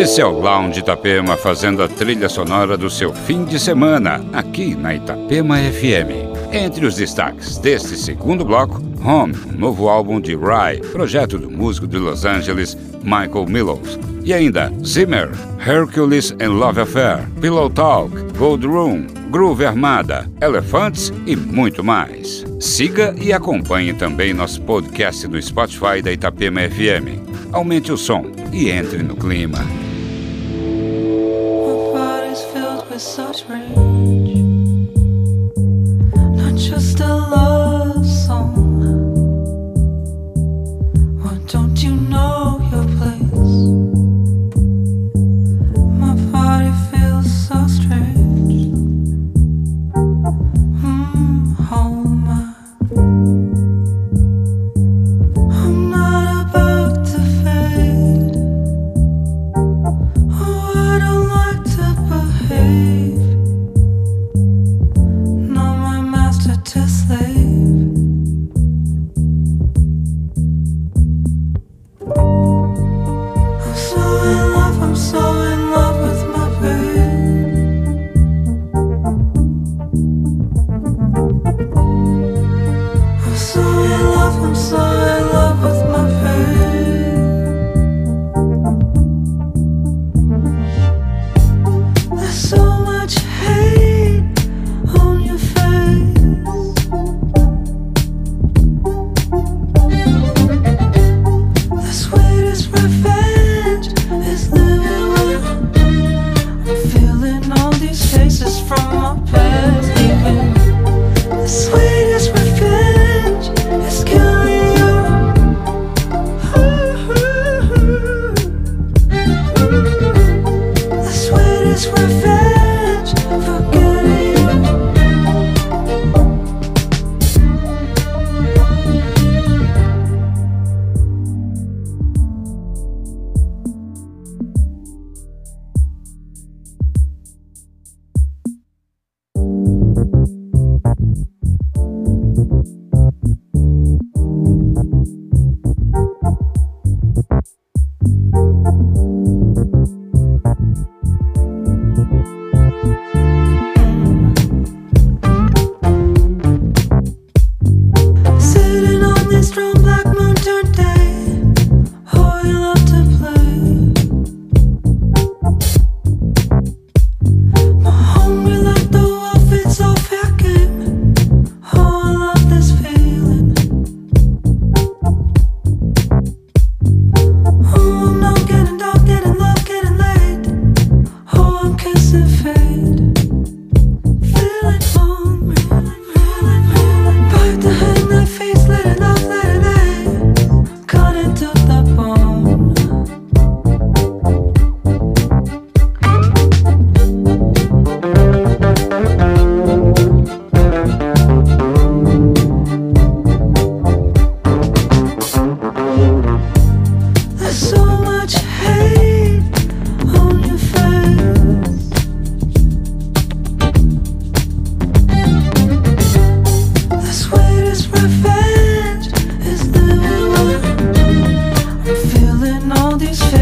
Esse é o Lounge Itapema fazendo a trilha sonora do seu fim de semana, aqui na Itapema FM. Entre os destaques deste segundo bloco, Home, um novo álbum de Rye, projeto do músico de Los Angeles, Michael Millows. E ainda Zimmer, Hercules and Love Affair, Pillow Talk, Gold Room, Groove Armada, Elephants e muito mais. Siga e acompanhe também nosso podcast no Spotify da Itapema FM. Aumente o som e entre no clima. Just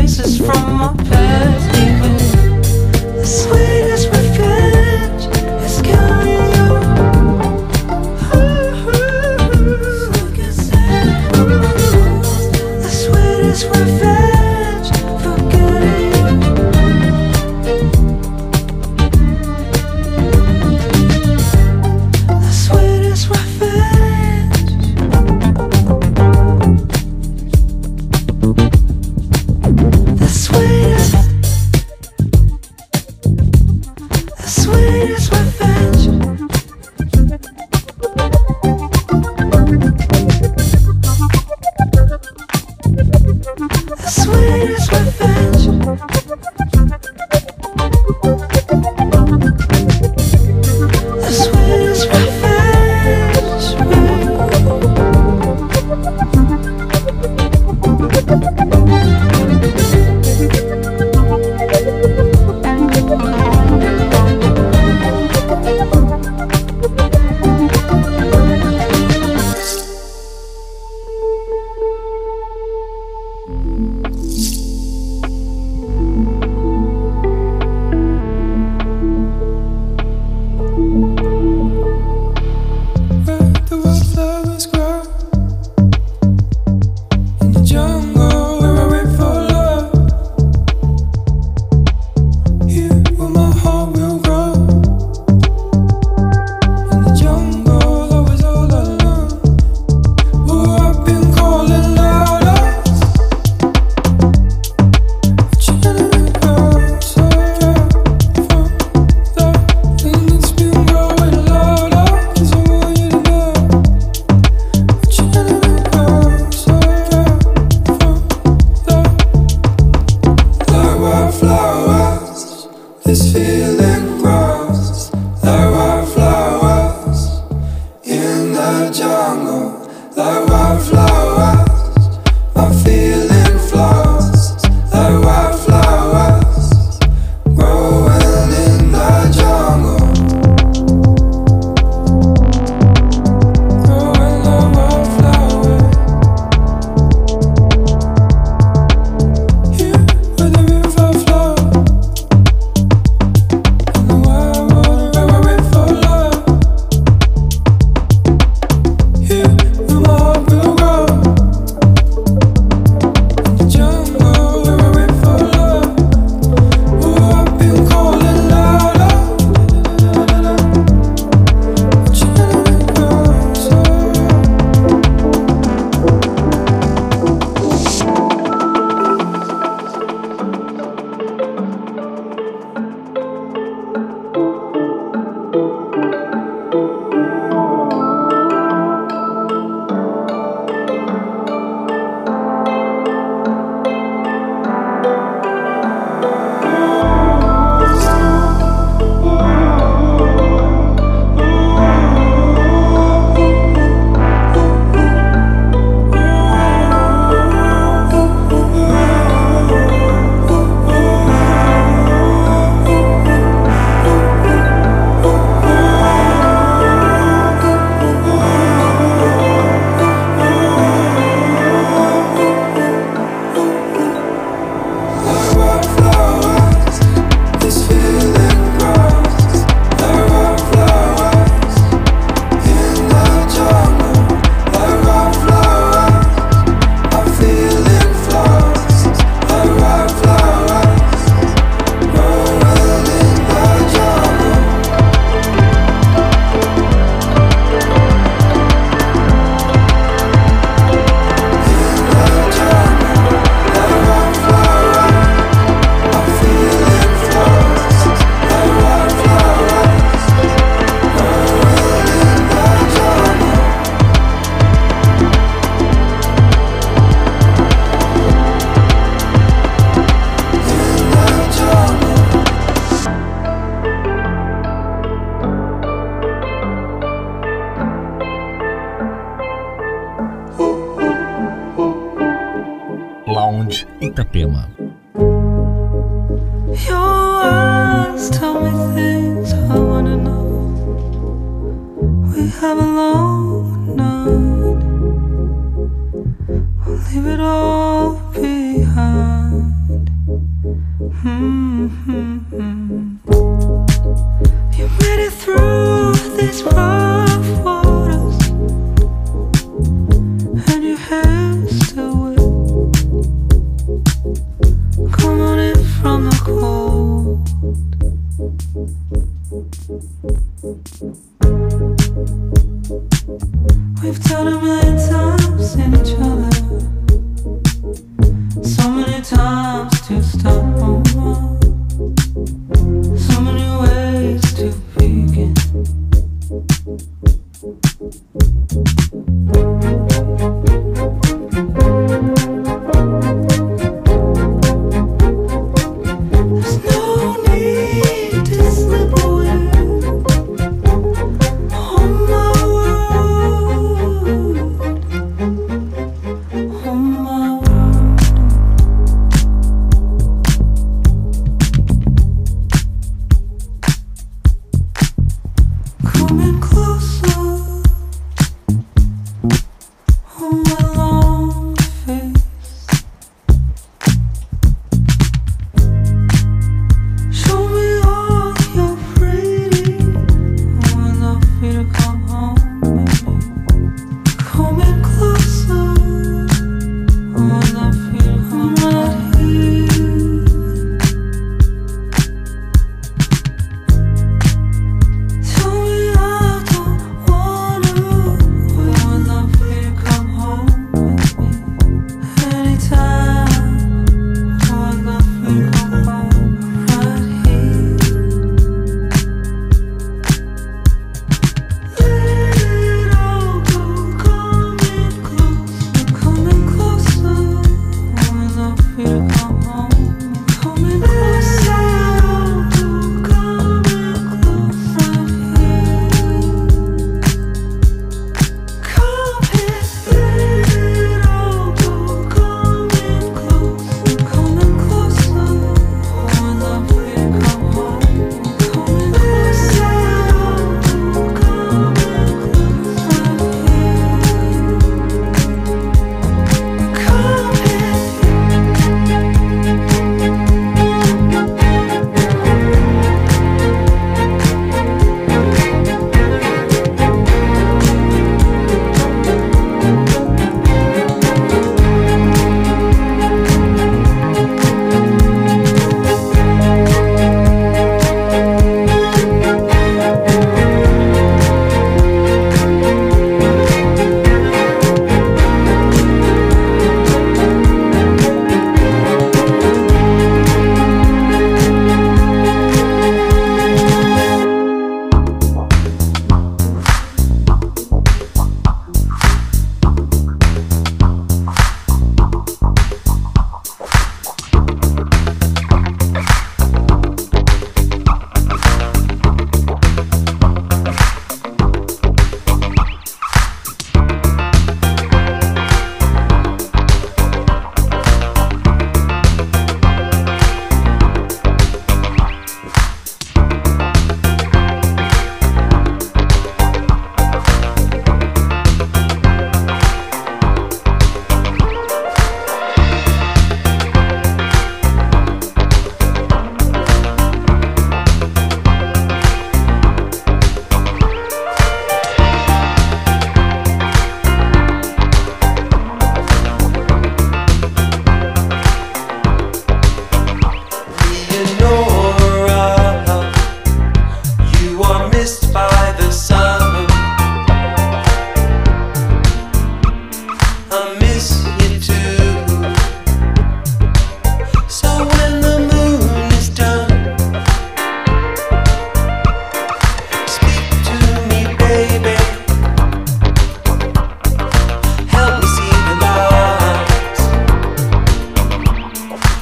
faces from my past, even this way.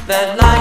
that life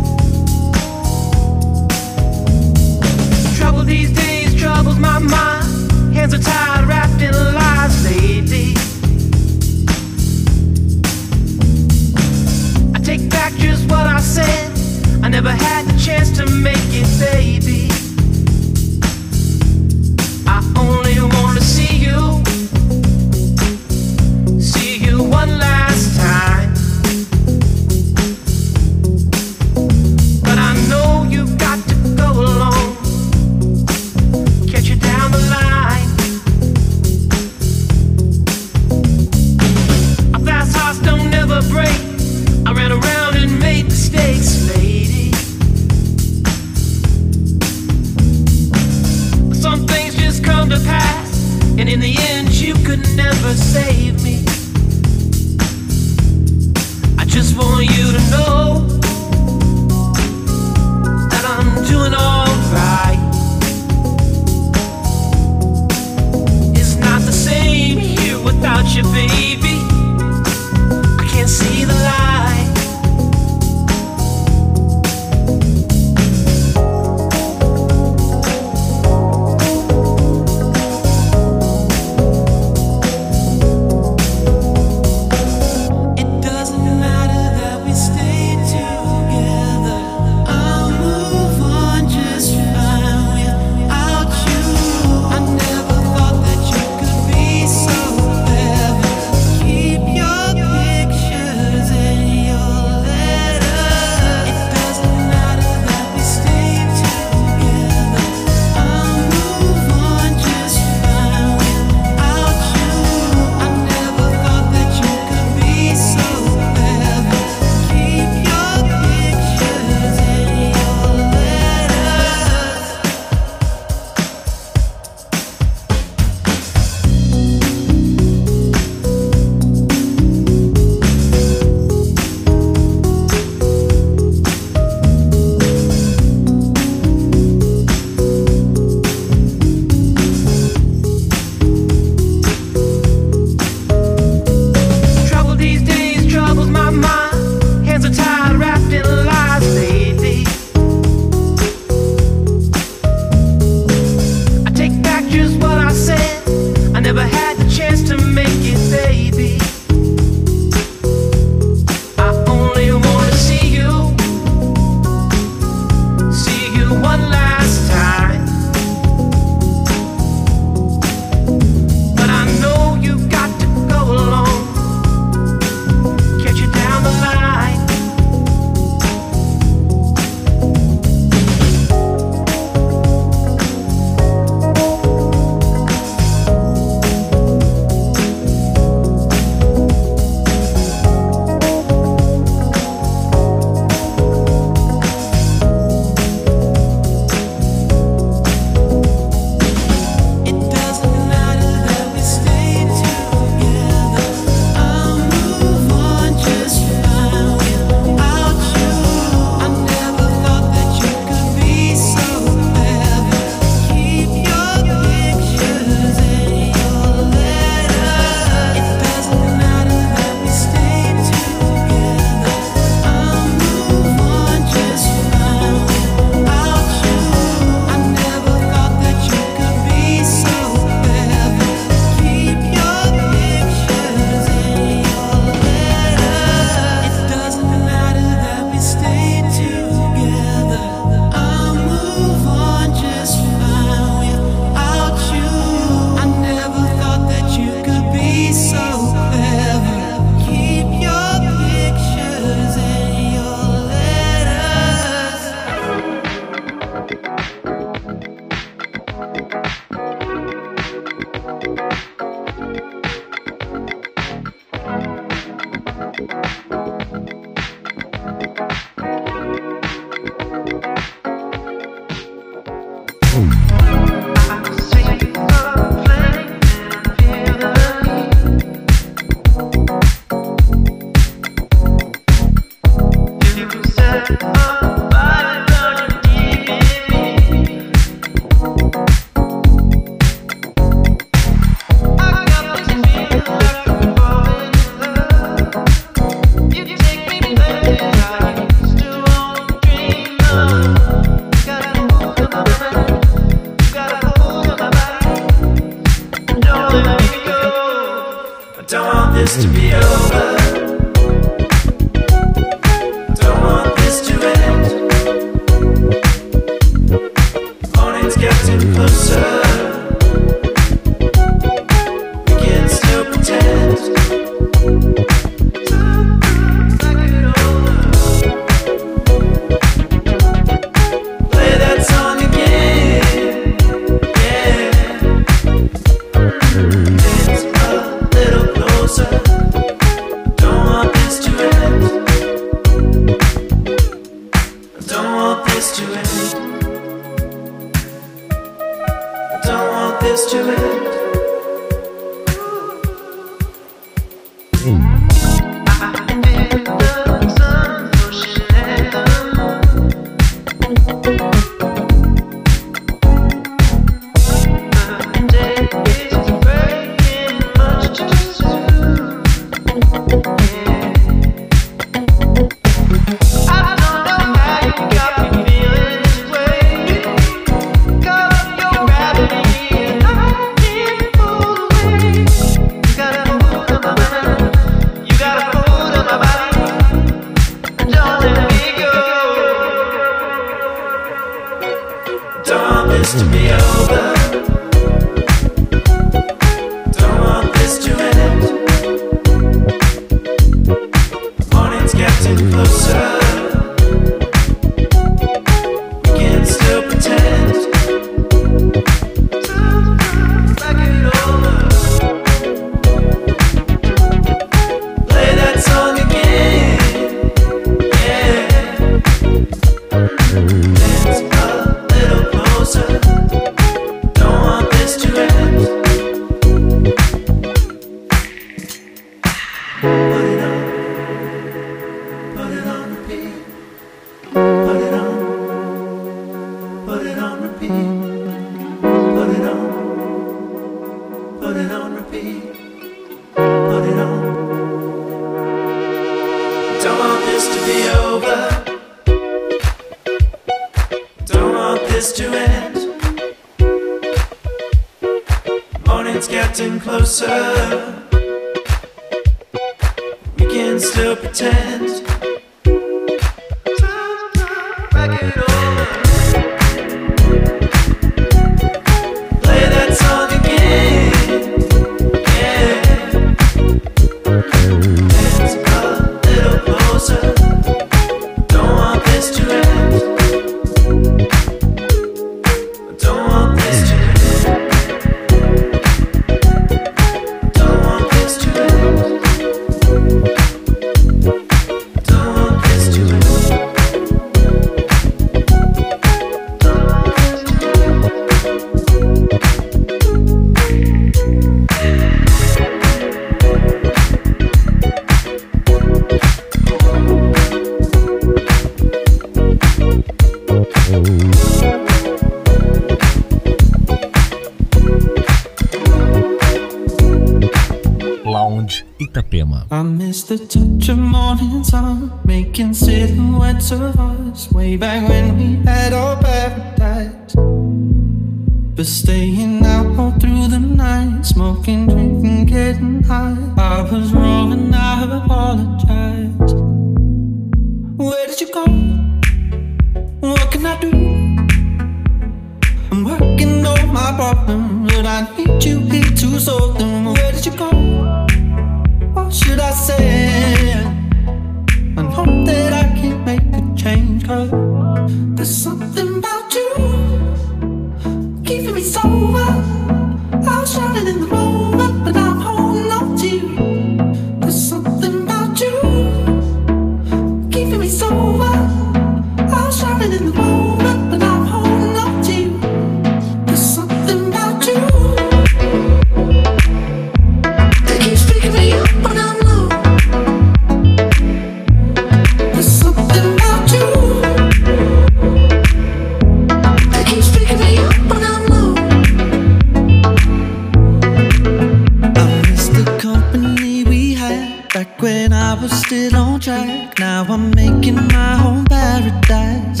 it on track. Now I'm making my own paradise.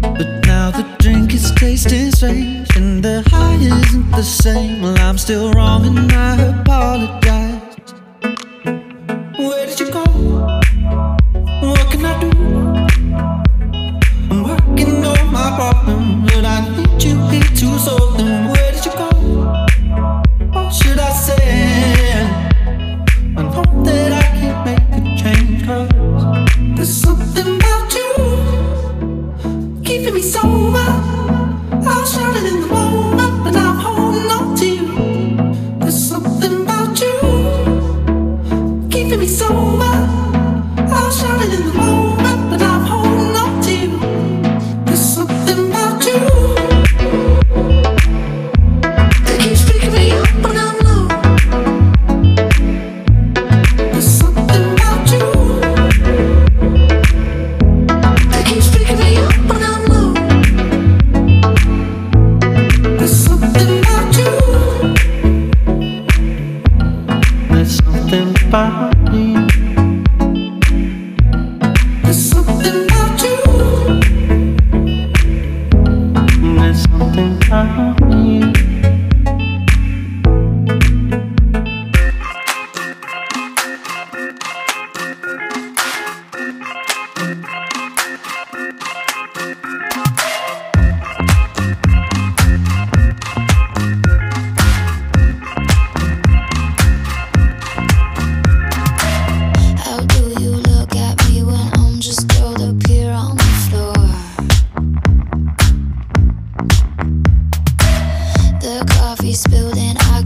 But now the drink is tasting strange, and the high isn't the same. Well, I'm still wrong, and I apologize. Calling, I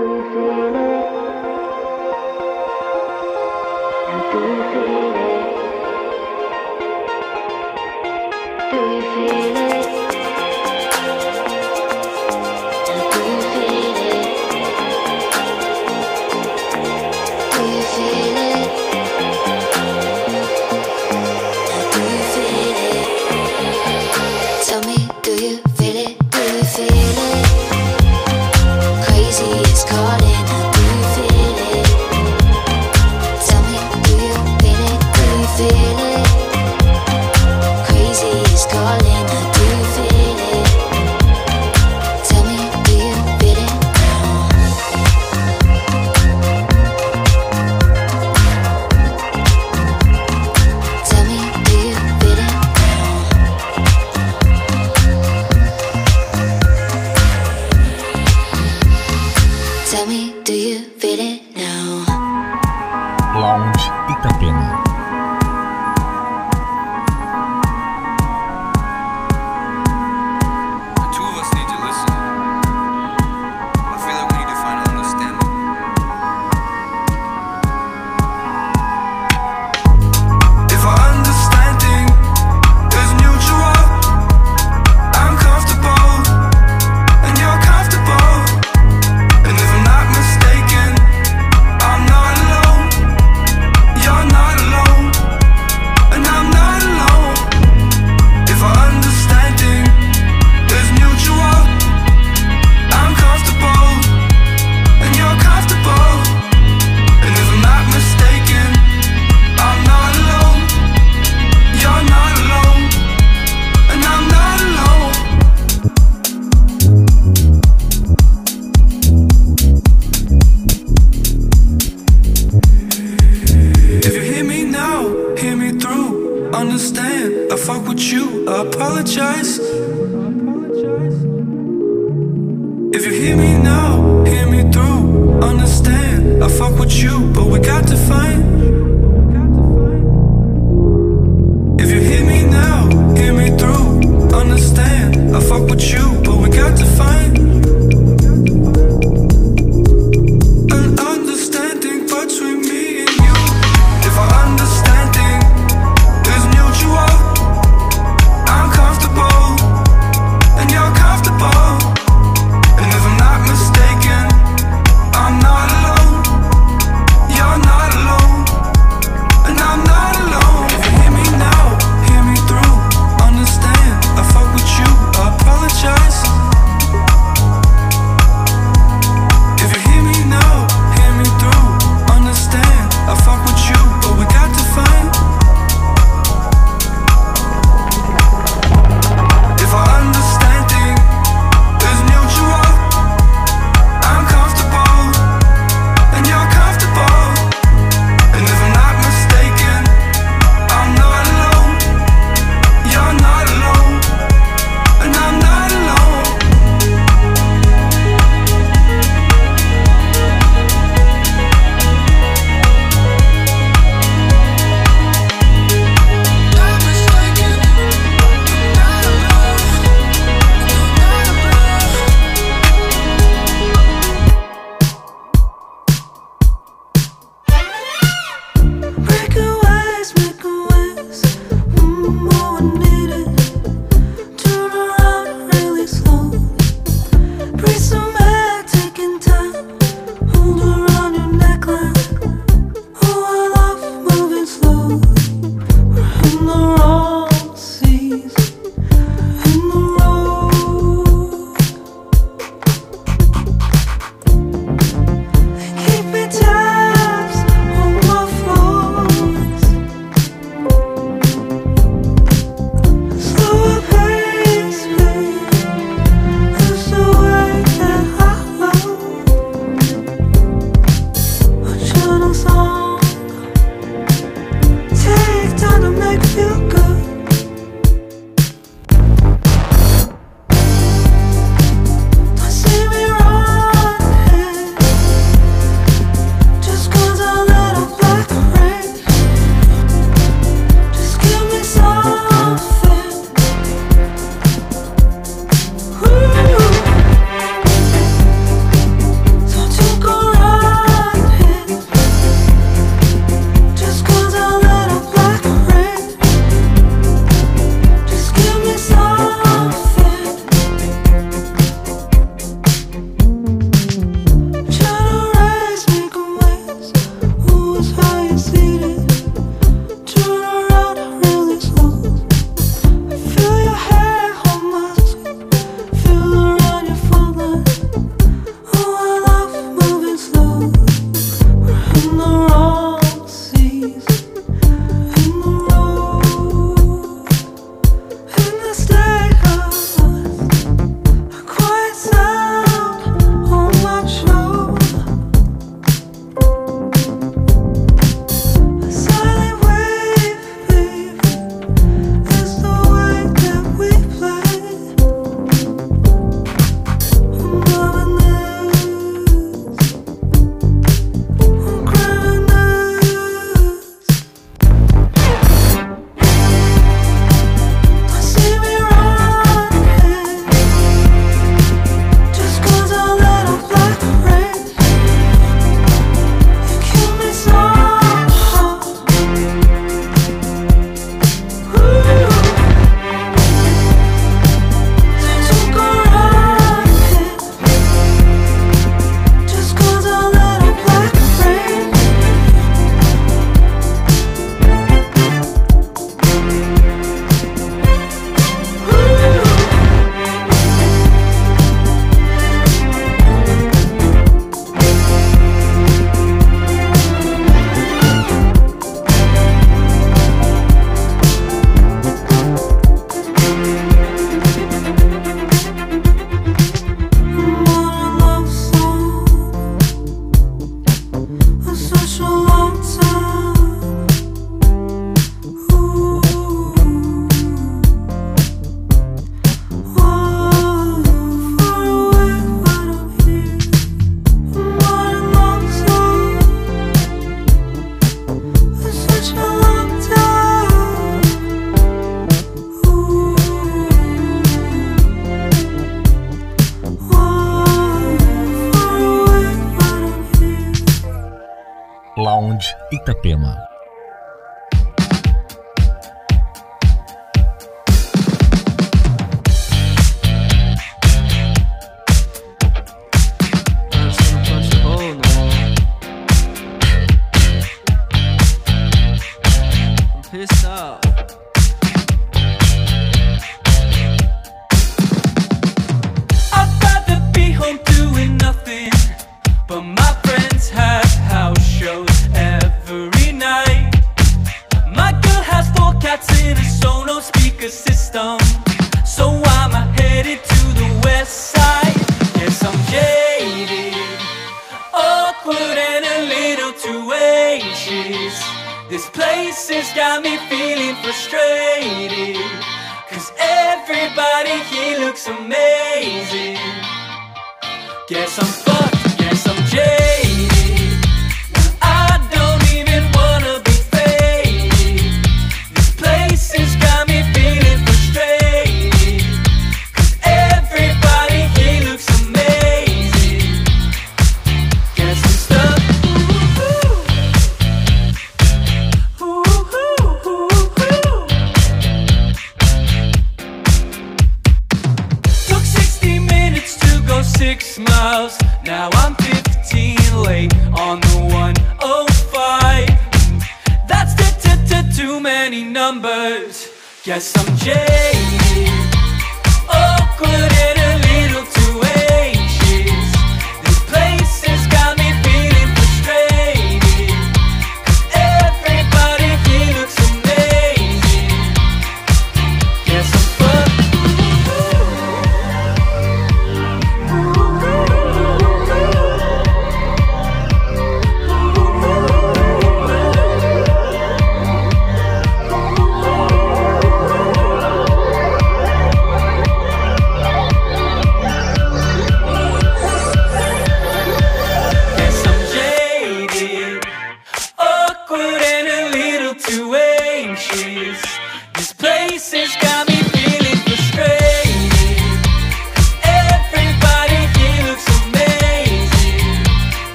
do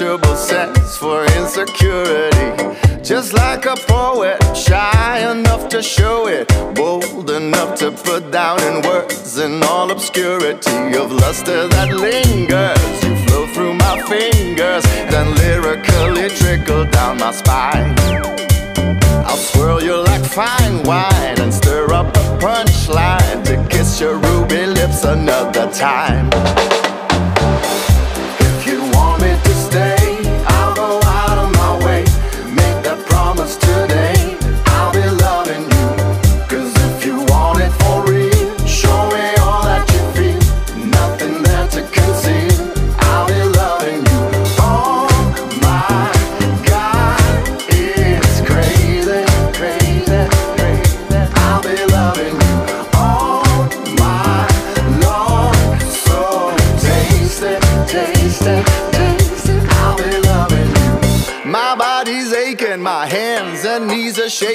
insatiable sense for insecurity. Just like a poet, shy enough to show it, bold enough to put down in words in all obscurity of luster that lingers. You flow through my fingers, then lyrically trickle down my spine. I'll swirl you like fine wine and stir up a punchline to kiss your ruby lips another time.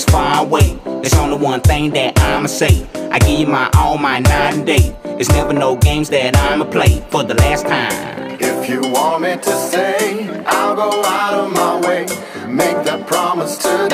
This far away. There's only one thing that I'ma say. I give you my all, my night and day. It's never no games that I'ma play for the last time. If you want me to say, I'll go out of my way. Make that promise today.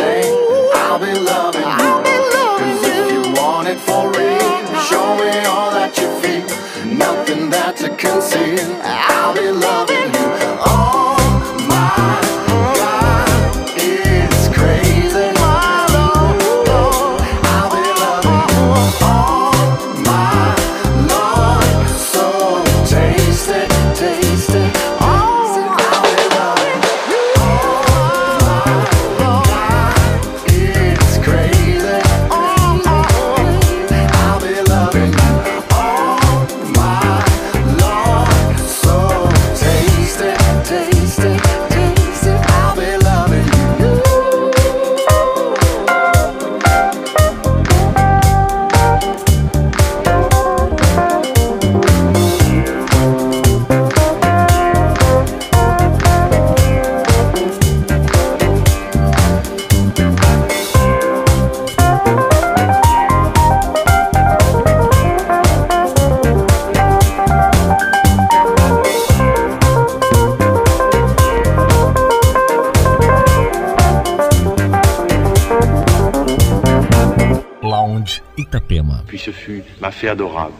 Fait adorable.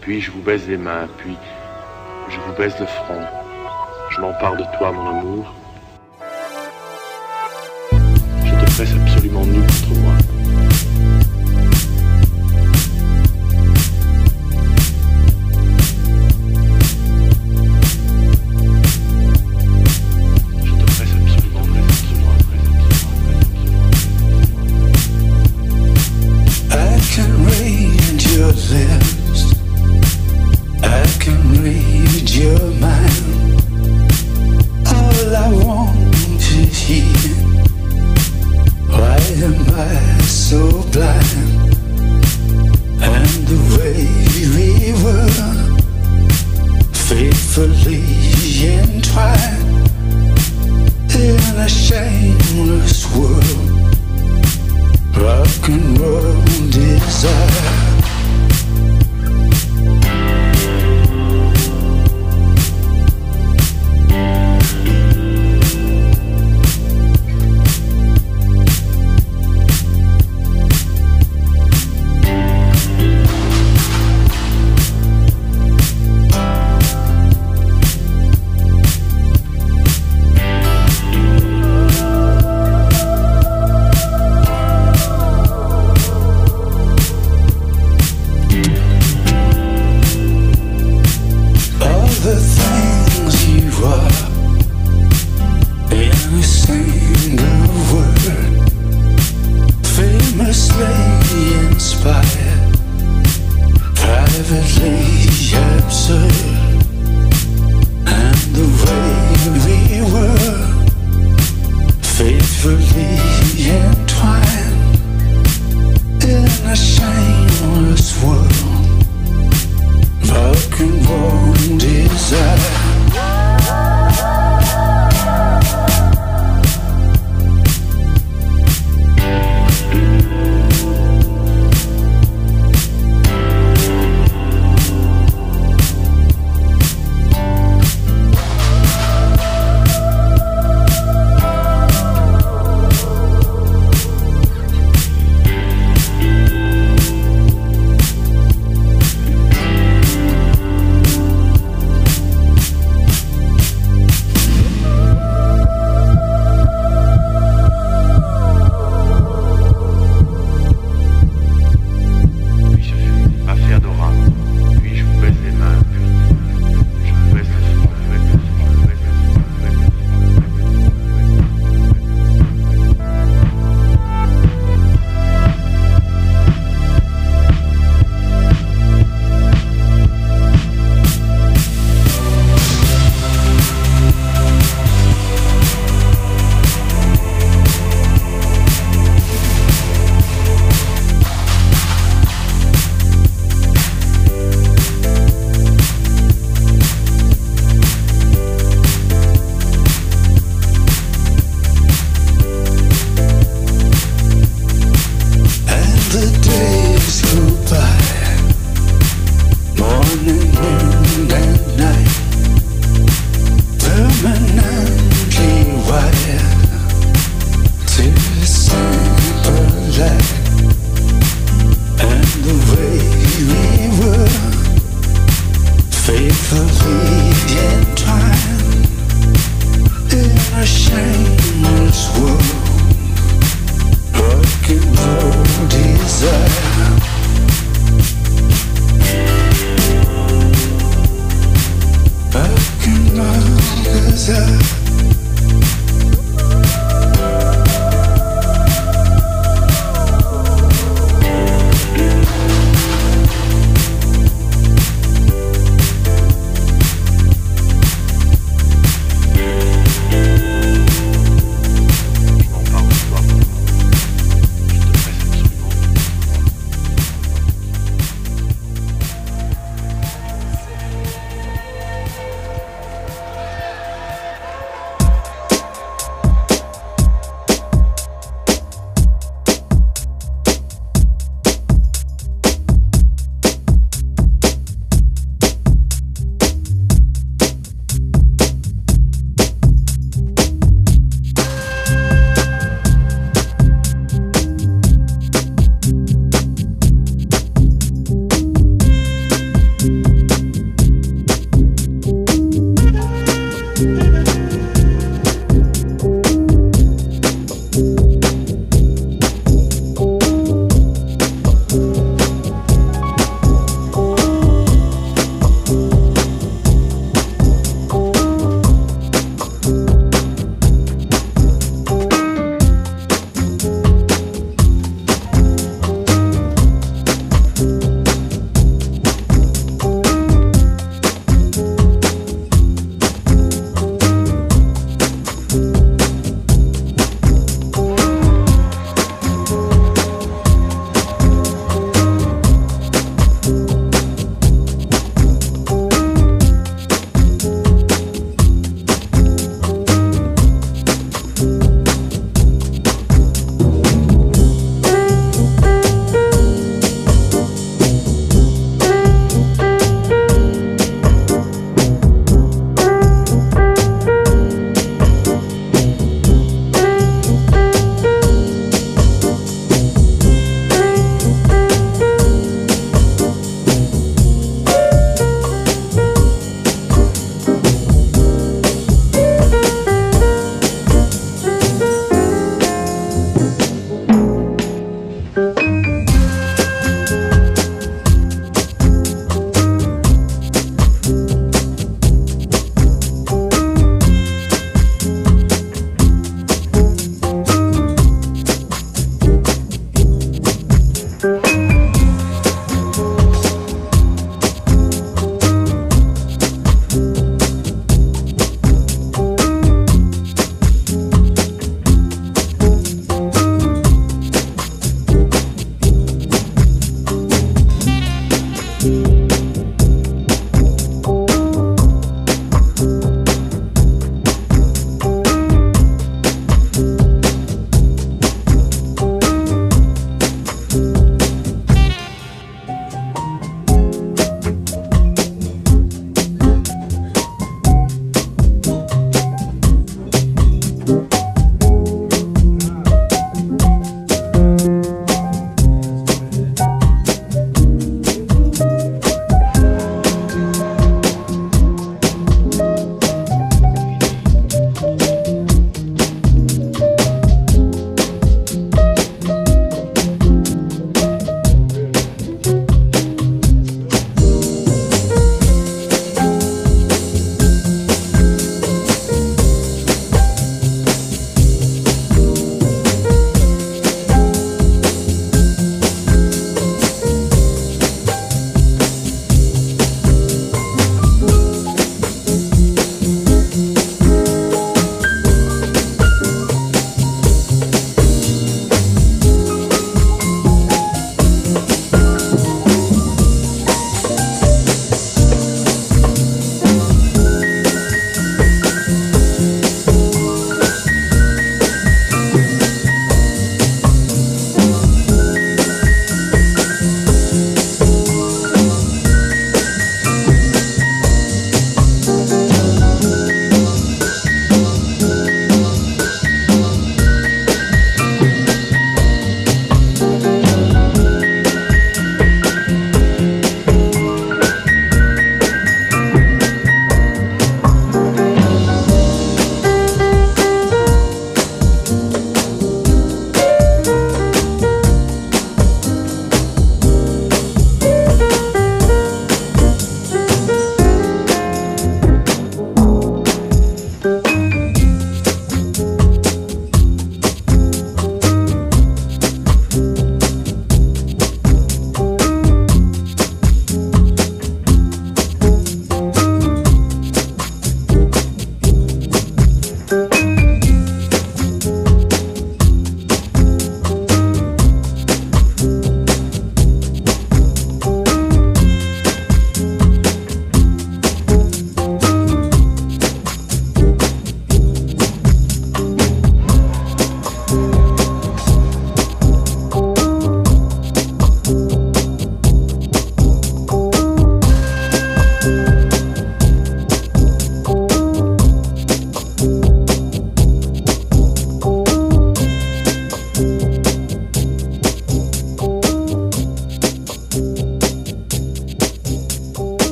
Puis je vous baise les mains, puis je vous baise le front. Je m'empare de toi, mon amour. Je te presse absolument nu contre moi.